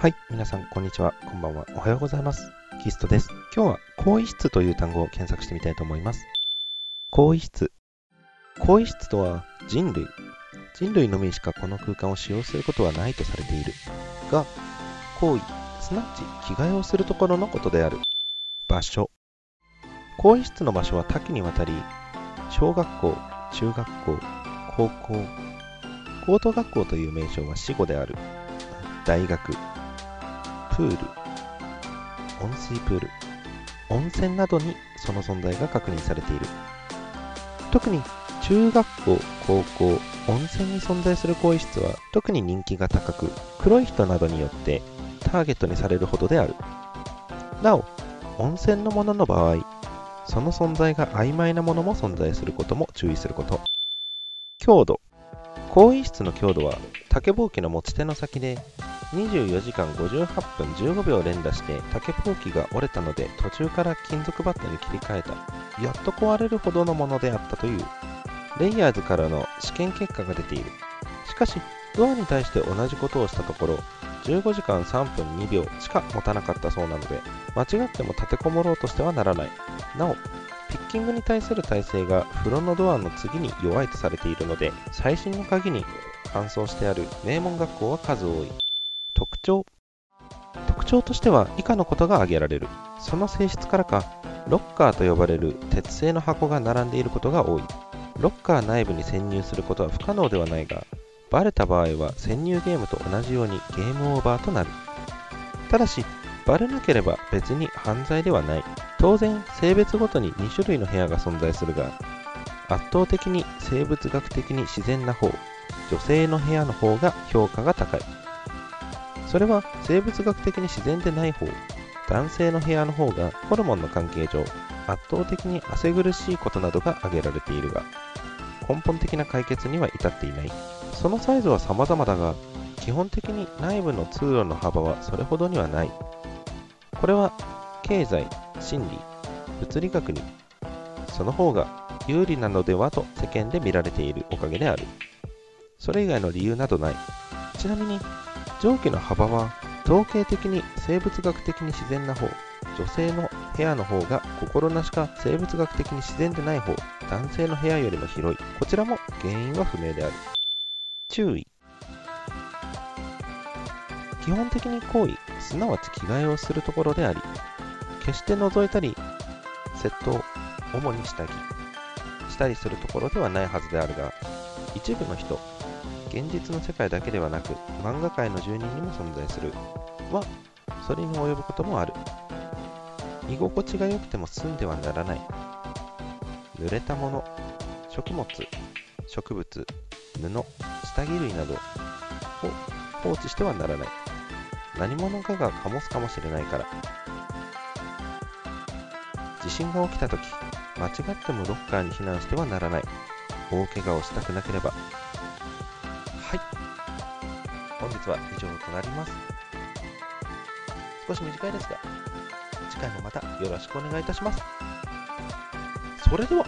はい、皆さん、こんにちは。こんばんは。おはようございます。キストです。今日は、更衣室という単語を検索してみたいと思います。更衣室。更衣室とは、人類。人類のみしかこの空間を使用することはないとされている。が、行為、すなわち着替えをするところのことである。場所。更衣室の場所は多岐にわたり、小学校、中学校、高校、高等学校という名称は死語である。大学、プール、温水プール、温泉などにその存在が確認されている。特に中学校、高校、温泉に存在する更衣室は特に人気が高く、黒い人などによってターゲットにされるほどである。なお、温泉のものの場合、その存在が曖昧なものも存在することも注意すること。強度。更衣室の強度は竹ぼうきの持ち手の先で24時間58分15秒連打して竹ぼうきが折れたので途中から金属バットに切り替えた。やっと壊れるほどのものであったという。レイヤーズからの試験結果が出ている。しかしドアに対して同じことをしたところ15時間3分2秒しか持たなかったそうなので間違っても立てこもろうとしてはならない。なおピッキングに対する耐性が風呂のドアの次に弱いとされているので最新の鍵に搬送してある名門学校は数多い。徴特徴としては以下のことが挙げられる。その性質からかロッカーと呼ばれる鉄製の箱が並んでいることが多い。ロッカー内部に潜入することは不可能ではないがバレた場合は潜入ゲームと同じようにゲームオーバーとなる。ただしバレなければ別に犯罪ではない。当然性別ごとに2種類の部屋が存在するが圧倒的に生物学的に自然な方女性の部屋の方が評価が高い。それは生物学的に自然でない方男性の部屋の方がホルモンの関係上圧倒的に汗苦しいことなどが挙げられているが根本的な解決には至っていない。そのサイズは様々だが基本的に内部の通路の幅はそれほどにはない。これは経済、心理、物理学にその方が有利なのではと世間で見られているおかげである。それ以外の理由などない。ちなみに上記の幅は統計的に生物学的に自然な方女性の部屋の方が心なしか生物学的に自然でない方男性の部屋よりも広い。こちらも原因は不明である。注意。基本的に行為すなわち着替えをするところであり決して覗いたり窃盗主に下着したりするところではないはずであるが一部の人現実の世界だけではなく漫画界の住人にも存在する。はそれに及ぶこともある。居心地が良くても済んではならない。濡れたもの食物植物布下着類などを放置してはならない。何者かが醸すかもしれないから。地震が起きた時間違ってもロッカーに避難してはならない。大怪我をしたくなければ本日は以上となります。少し短いですが次回もまたよろしくお願いいたします。それでは。